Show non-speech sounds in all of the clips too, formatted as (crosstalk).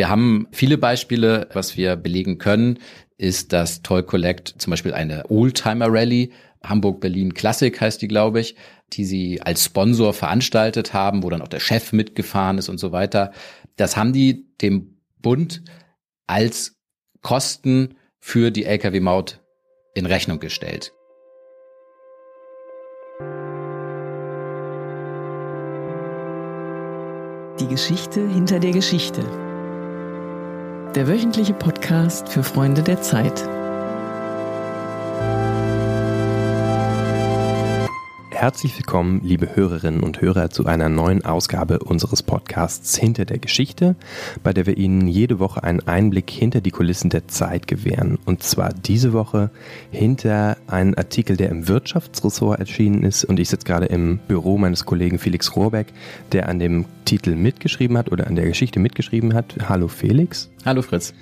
wir haben viele Beispiele, was wir belegen können, ist, dass Toll Collect zum Beispiel eine Oldtimer Rally, Hamburg-Berlin Classic heißt die, glaube ich, die sie als Sponsor veranstaltet haben, wo dann auch der Chef mitgefahren ist und so weiter. Das haben die dem Bund als Kosten für die Lkw-Maut in Rechnung gestellt. Die Geschichte hinter der Geschichte. Der wöchentliche Podcast für Freunde der Zeit. Herzlich willkommen, liebe Hörerinnen und Hörer, zu einer neuen Ausgabe unseres Podcasts Hinter der Geschichte, bei der wir Ihnen jede Woche einen Einblick hinter die Kulissen der Zeit gewähren. Und zwar diese Woche hinter einen Artikel, der im Wirtschaftsressort erschienen ist. Und ich sitze gerade im Büro meines Kollegen Felix Rohrbeck, der an dem Titel mitgeschrieben hat oder an der Geschichte mitgeschrieben hat. Hallo Felix. Hallo Fritz.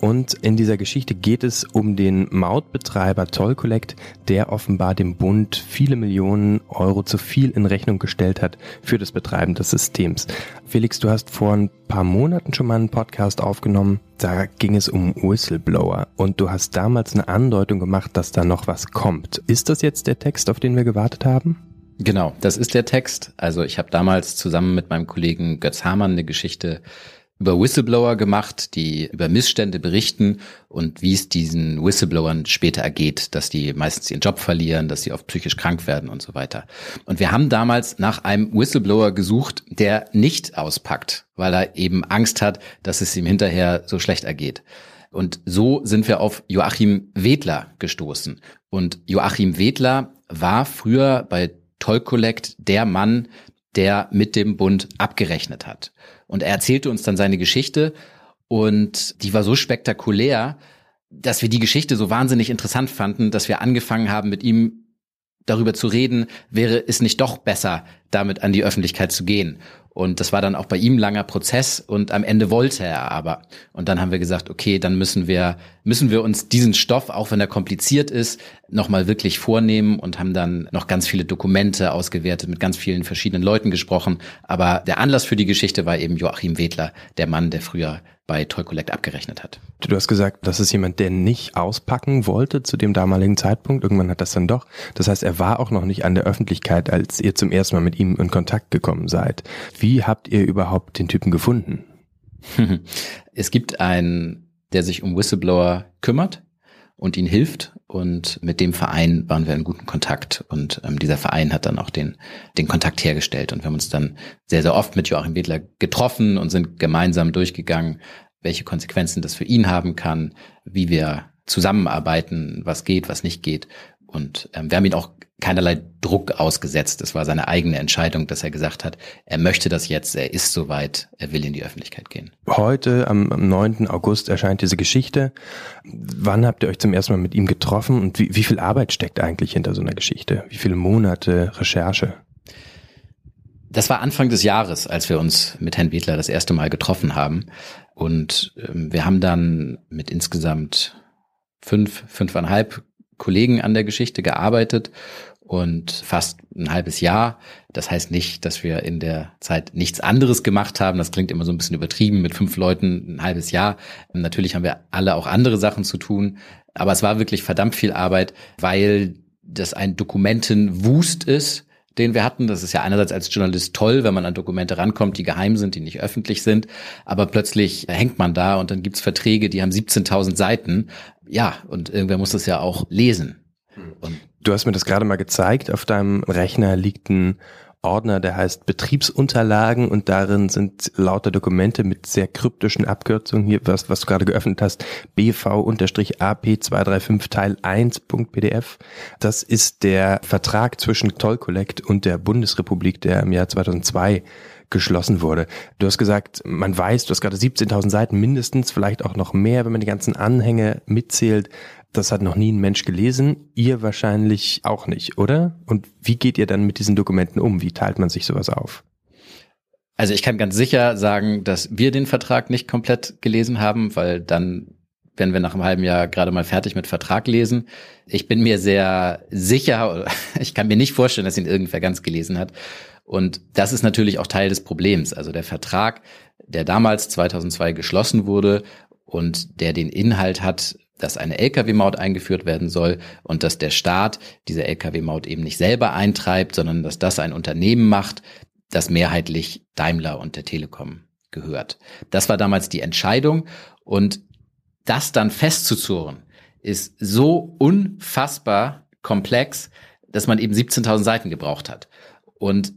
Und in dieser Geschichte geht es um den Mautbetreiber Toll Collect, der offenbar dem Bund viele Millionen Euro zu viel in Rechnung gestellt hat für das Betreiben des Systems. Felix, du hast vor ein paar Monaten schon mal einen Podcast aufgenommen. Da ging es um Whistleblower und du hast damals eine Andeutung gemacht, dass da noch was kommt. Ist das jetzt der Text, auf den wir gewartet haben? Genau, das ist der Text. Also ich habe damals zusammen mit meinem Kollegen Götz Hamann eine Geschichte über Whistleblower gemacht, die über Missstände berichten und wie es diesen Whistleblowern später ergeht, dass die meistens ihren Job verlieren, dass sie oft psychisch krank werden und so weiter. Und wir haben damals nach einem Whistleblower gesucht, der nicht auspackt, weil er eben Angst hat, dass es ihm hinterher so schlecht ergeht. Und so sind wir auf Joachim Wedler gestoßen. Und Joachim Wedler war früher bei Toll Collect der Mann, der mit dem Bund abgerechnet hat. Und er erzählte uns dann seine Geschichte und die war so spektakulär, dass wir die Geschichte so wahnsinnig interessant fanden, dass wir angefangen haben, mit ihm darüber zu reden, wäre es nicht doch besser, damit an die Öffentlichkeit zu gehen. Und das war dann auch bei ihm langer Prozess und am Ende wollte er aber. Und dann haben wir gesagt, okay, dann müssen wir, müssen wir uns diesen Stoff, auch wenn er kompliziert ist, nochmal wirklich vornehmen und haben dann noch ganz viele Dokumente ausgewertet, mit ganz vielen verschiedenen Leuten gesprochen. Aber der Anlass für die Geschichte war eben Joachim Wedler, der Mann, der früher bei Toy Collect abgerechnet hat. Du hast gesagt, das ist jemand, der nicht auspacken wollte zu dem damaligen Zeitpunkt. Irgendwann hat das dann doch. Das heißt, er war auch noch nicht an der Öffentlichkeit, als ihr zum ersten Mal mit ihm in Kontakt gekommen seid. Wie habt ihr überhaupt den Typen gefunden? (laughs) es gibt einen, der sich um Whistleblower kümmert und ihn hilft. Und mit dem Verein waren wir in guten Kontakt. Und ähm, dieser Verein hat dann auch den, den Kontakt hergestellt. Und wir haben uns dann sehr, sehr oft mit Joachim Wedler getroffen und sind gemeinsam durchgegangen, welche Konsequenzen das für ihn haben kann, wie wir zusammenarbeiten, was geht, was nicht geht. Und ähm, wir haben ihn auch keinerlei Druck ausgesetzt. Es war seine eigene Entscheidung, dass er gesagt hat, er möchte das jetzt, er ist soweit, er will in die Öffentlichkeit gehen. Heute, am, am 9. August, erscheint diese Geschichte. Wann habt ihr euch zum ersten Mal mit ihm getroffen und wie, wie viel Arbeit steckt eigentlich hinter so einer Geschichte? Wie viele Monate Recherche? Das war Anfang des Jahres, als wir uns mit Herrn Wedler das erste Mal getroffen haben. Und ähm, wir haben dann mit insgesamt fünf, fünfeinhalb Kollegen an der Geschichte gearbeitet und fast ein halbes Jahr. Das heißt nicht, dass wir in der Zeit nichts anderes gemacht haben. Das klingt immer so ein bisschen übertrieben mit fünf Leuten ein halbes Jahr. Natürlich haben wir alle auch andere Sachen zu tun. Aber es war wirklich verdammt viel Arbeit, weil das ein Dokumentenwust ist, den wir hatten. Das ist ja einerseits als Journalist toll, wenn man an Dokumente rankommt, die geheim sind, die nicht öffentlich sind. Aber plötzlich hängt man da und dann gibt's Verträge, die haben 17.000 Seiten. Ja, und irgendwer muss das ja auch lesen. Und du hast mir das gerade mal gezeigt. Auf deinem Rechner liegt ein Ordner, der heißt Betriebsunterlagen und darin sind lauter Dokumente mit sehr kryptischen Abkürzungen. Hier, was, was du gerade geöffnet hast, BV-AP235 Teil 1.pdf. Das ist der Vertrag zwischen Toll Collect und der Bundesrepublik, der im Jahr 2002 geschlossen wurde. Du hast gesagt, man weiß, du hast gerade 17.000 Seiten mindestens, vielleicht auch noch mehr, wenn man die ganzen Anhänge mitzählt. Das hat noch nie ein Mensch gelesen, ihr wahrscheinlich auch nicht, oder? Und wie geht ihr dann mit diesen Dokumenten um? Wie teilt man sich sowas auf? Also ich kann ganz sicher sagen, dass wir den Vertrag nicht komplett gelesen haben, weil dann werden wir nach einem halben Jahr gerade mal fertig mit Vertrag lesen. Ich bin mir sehr sicher, (laughs) ich kann mir nicht vorstellen, dass ihn irgendwer ganz gelesen hat. Und das ist natürlich auch Teil des Problems. Also der Vertrag der damals 2002 geschlossen wurde und der den Inhalt hat, dass eine Lkw-Maut eingeführt werden soll und dass der Staat diese Lkw-Maut eben nicht selber eintreibt, sondern dass das ein Unternehmen macht, das mehrheitlich Daimler und der Telekom gehört. Das war damals die Entscheidung und das dann festzuzurren ist so unfassbar komplex, dass man eben 17.000 Seiten gebraucht hat. Und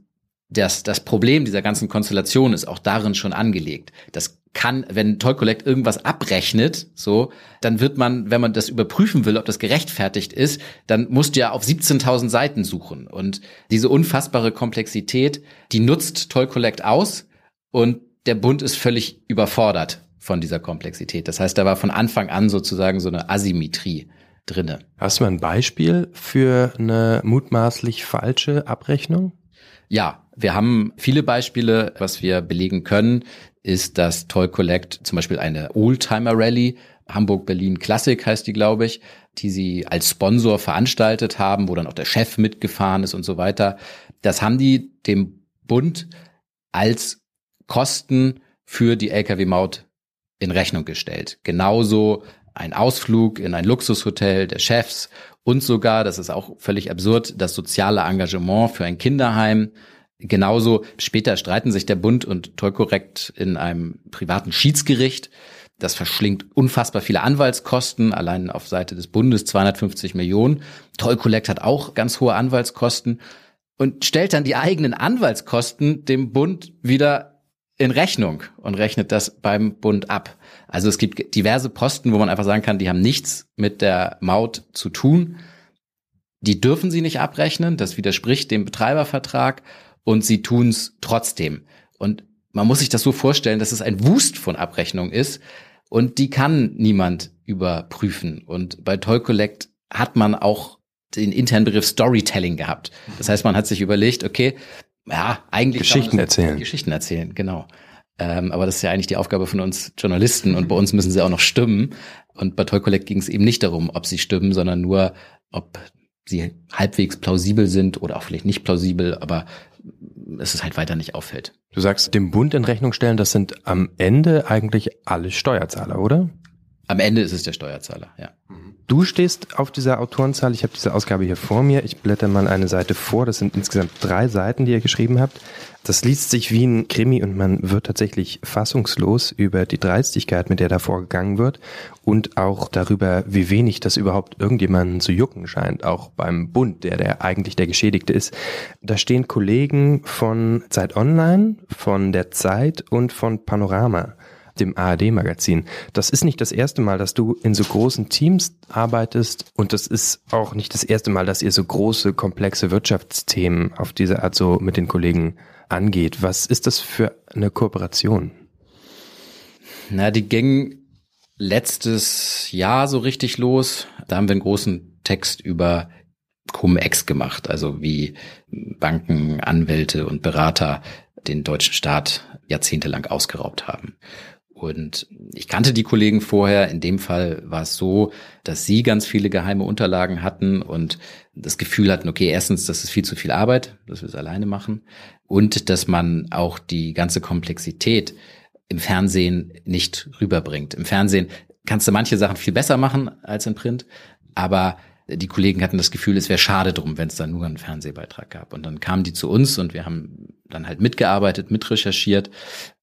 das, das Problem dieser ganzen Konstellation ist auch darin schon angelegt. Das kann, wenn Toy Collect irgendwas abrechnet, so, dann wird man, wenn man das überprüfen will, ob das gerechtfertigt ist, dann musst du ja auf 17.000 Seiten suchen. Und diese unfassbare Komplexität, die nutzt Toy Collect aus und der Bund ist völlig überfordert von dieser Komplexität. Das heißt, da war von Anfang an sozusagen so eine Asymmetrie drinne. Hast du mal ein Beispiel für eine mutmaßlich falsche Abrechnung? Ja, wir haben viele Beispiele. Was wir belegen können, ist, dass Toy Collect zum Beispiel eine Oldtimer Rally, Hamburg-Berlin Classic heißt die, glaube ich, die sie als Sponsor veranstaltet haben, wo dann auch der Chef mitgefahren ist und so weiter. Das haben die dem Bund als Kosten für die Lkw-Maut in Rechnung gestellt. Genauso ein Ausflug in ein Luxushotel der Chefs und sogar, das ist auch völlig absurd, das soziale Engagement für ein Kinderheim. Genauso später streiten sich der Bund und Tollkorrekt in einem privaten Schiedsgericht. Das verschlingt unfassbar viele Anwaltskosten, allein auf Seite des Bundes 250 Millionen. Toll hat auch ganz hohe Anwaltskosten und stellt dann die eigenen Anwaltskosten dem Bund wieder in Rechnung und rechnet das beim Bund ab. Also es gibt diverse Posten, wo man einfach sagen kann, die haben nichts mit der Maut zu tun. Die dürfen sie nicht abrechnen, das widerspricht dem Betreibervertrag und sie tun es trotzdem. Und man muss sich das so vorstellen, dass es ein Wust von Abrechnung ist und die kann niemand überprüfen. Und bei Toy Collect hat man auch den internen Begriff Storytelling gehabt. Das heißt, man hat sich überlegt, okay, ja, eigentlich Geschichten erzählen. Geschichten erzählen, genau. Ähm, aber das ist ja eigentlich die Aufgabe von uns Journalisten und bei uns müssen sie auch noch stimmen. Und bei Toy Collect ging es eben nicht darum, ob sie stimmen, sondern nur, ob sie halbwegs plausibel sind oder auch vielleicht nicht plausibel, aber es ist halt weiter nicht auffällt. Du sagst, dem Bund in Rechnung stellen, das sind am Ende eigentlich alle Steuerzahler, oder? Am Ende ist es der Steuerzahler, ja. Du stehst auf dieser Autorenzahl. Ich habe diese Ausgabe hier vor mir. Ich blätter mal eine Seite vor. Das sind insgesamt drei Seiten, die ihr geschrieben habt. Das liest sich wie ein Krimi und man wird tatsächlich fassungslos über die Dreistigkeit, mit der da vorgegangen wird und auch darüber, wie wenig das überhaupt irgendjemanden zu jucken scheint, auch beim Bund, der der eigentlich der Geschädigte ist. Da stehen Kollegen von Zeit Online, von der Zeit und von Panorama dem ARD-Magazin. Das ist nicht das erste Mal, dass du in so großen Teams arbeitest und das ist auch nicht das erste Mal, dass ihr so große, komplexe Wirtschaftsthemen auf diese Art so mit den Kollegen angeht. Was ist das für eine Kooperation? Na, die ging letztes Jahr so richtig los. Da haben wir einen großen Text über Cum-Ex gemacht, also wie Banken, Anwälte und Berater den deutschen Staat jahrzehntelang ausgeraubt haben. Und ich kannte die Kollegen vorher. In dem Fall war es so, dass sie ganz viele geheime Unterlagen hatten und das Gefühl hatten, okay, erstens, das ist viel zu viel Arbeit, dass wir es alleine machen. Und dass man auch die ganze Komplexität im Fernsehen nicht rüberbringt. Im Fernsehen kannst du manche Sachen viel besser machen als in Print, aber die Kollegen hatten das Gefühl, es wäre schade drum, wenn es da nur einen Fernsehbeitrag gab. Und dann kamen die zu uns und wir haben dann halt mitgearbeitet, mitrecherchiert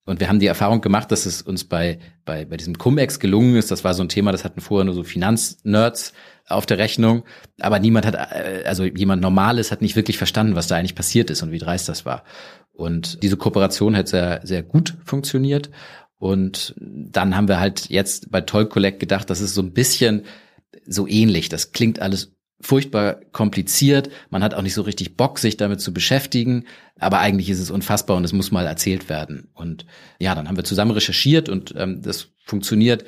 und wir haben die Erfahrung gemacht, dass es uns bei, bei, bei diesem Cum-Ex gelungen ist. Das war so ein Thema, das hatten vorher nur so Finanznerds auf der Rechnung. Aber niemand hat, äh, also jemand Normales hat nicht wirklich verstanden, was da eigentlich passiert ist und wie dreist das war. Und diese Kooperation hat sehr, sehr gut funktioniert. Und dann haben wir halt jetzt bei Toll Collect gedacht, das ist so ein bisschen so ähnlich. Das klingt alles furchtbar kompliziert. Man hat auch nicht so richtig Bock, sich damit zu beschäftigen. Aber eigentlich ist es unfassbar und es muss mal erzählt werden. Und ja, dann haben wir zusammen recherchiert und ähm, das funktioniert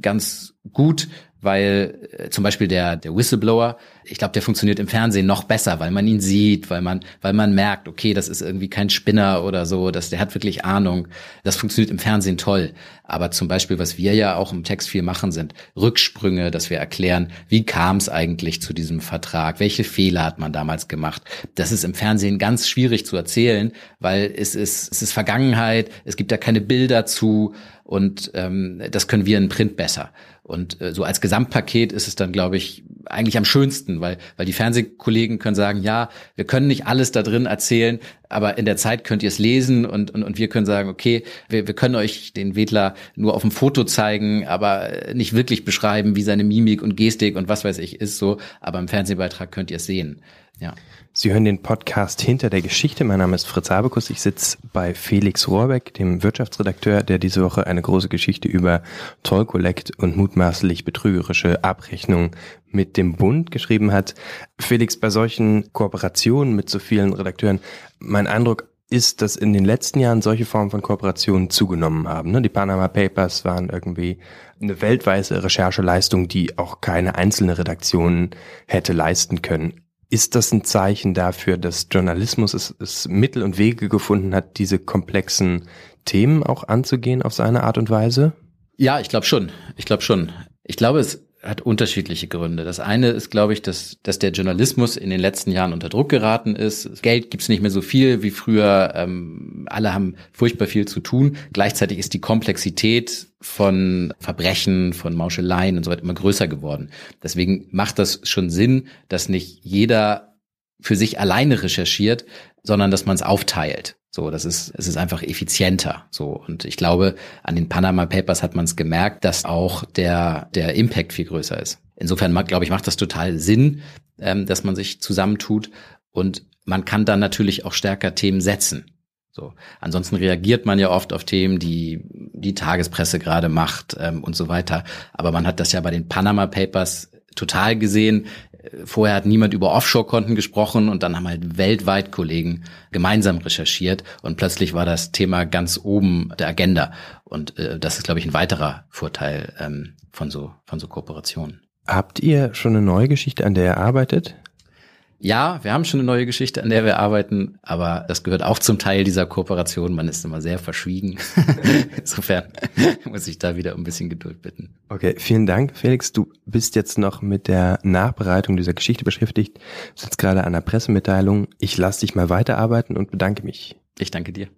ganz gut, weil äh, zum Beispiel der, der Whistleblower, ich glaube, der funktioniert im Fernsehen noch besser, weil man ihn sieht, weil man, weil man merkt, okay, das ist irgendwie kein Spinner oder so, dass der hat wirklich Ahnung. Das funktioniert im Fernsehen toll. Aber zum Beispiel, was wir ja auch im Text viel machen, sind Rücksprünge, dass wir erklären, wie kam es eigentlich zu diesem Vertrag, welche Fehler hat man damals gemacht. Das ist im Fernsehen ganz schwierig zu erzählen, weil es ist, es ist Vergangenheit, es gibt da keine Bilder zu und ähm, das können wir in Print besser. Und äh, so als Gesamtpaket ist es dann, glaube ich, eigentlich am schönsten, weil, weil die Fernsehkollegen können sagen, ja, wir können nicht alles da drin erzählen, aber in der Zeit könnt ihr es lesen und, und, und wir können sagen, okay, wir, wir können euch den Wedler nur auf dem Foto zeigen, aber nicht wirklich beschreiben, wie seine Mimik und Gestik und was weiß ich ist so, aber im Fernsehbeitrag könnt ihr es sehen. Ja. Sie hören den Podcast Hinter der Geschichte. Mein Name ist Fritz Habekus. Ich sitze bei Felix Rohrbeck, dem Wirtschaftsredakteur, der diese Woche eine große Geschichte über Toll Collect und mutmaßlich betrügerische Abrechnungen mit dem Bund geschrieben hat. Felix, bei solchen Kooperationen mit so vielen Redakteuren, mein Eindruck ist, dass in den letzten Jahren solche Formen von Kooperationen zugenommen haben. Ne? Die Panama Papers waren irgendwie eine weltweite Rechercheleistung, die auch keine einzelne Redaktion hätte leisten können. Ist das ein Zeichen dafür, dass Journalismus es, es Mittel und Wege gefunden hat, diese komplexen Themen auch anzugehen auf seine Art und Weise? Ja, ich glaube schon. Ich glaube schon. Ich glaube, es hat unterschiedliche Gründe. Das eine ist, glaube ich, dass, dass der Journalismus in den letzten Jahren unter Druck geraten ist. Geld gibt's nicht mehr so viel wie früher. Ähm, alle haben furchtbar viel zu tun. Gleichzeitig ist die Komplexität von Verbrechen, von Mauscheleien und so weiter immer größer geworden. Deswegen macht das schon Sinn, dass nicht jeder für sich alleine recherchiert, sondern dass man es aufteilt. So, das ist, es ist einfach effizienter. So, und ich glaube, an den Panama Papers hat man es gemerkt, dass auch der, der Impact viel größer ist. Insofern, glaube ich, macht das total Sinn, ähm, dass man sich zusammentut und man kann dann natürlich auch stärker Themen setzen. So. Ansonsten reagiert man ja oft auf Themen, die die Tagespresse gerade macht ähm, und so weiter. Aber man hat das ja bei den Panama Papers total gesehen. Vorher hat niemand über Offshore-Konten gesprochen und dann haben halt weltweit Kollegen gemeinsam recherchiert und plötzlich war das Thema ganz oben der Agenda. Und äh, das ist, glaube ich, ein weiterer Vorteil ähm, von so von so Kooperationen. Habt ihr schon eine neue Geschichte, an der ihr arbeitet? Ja, wir haben schon eine neue Geschichte, an der wir arbeiten, aber das gehört auch zum Teil dieser Kooperation. Man ist immer sehr verschwiegen. (laughs) Insofern muss ich da wieder um ein bisschen Geduld bitten. Okay, vielen Dank, Felix. Du bist jetzt noch mit der Nachbereitung dieser Geschichte beschäftigt, sitzt gerade an der Pressemitteilung. Ich lasse dich mal weiterarbeiten und bedanke mich. Ich danke dir.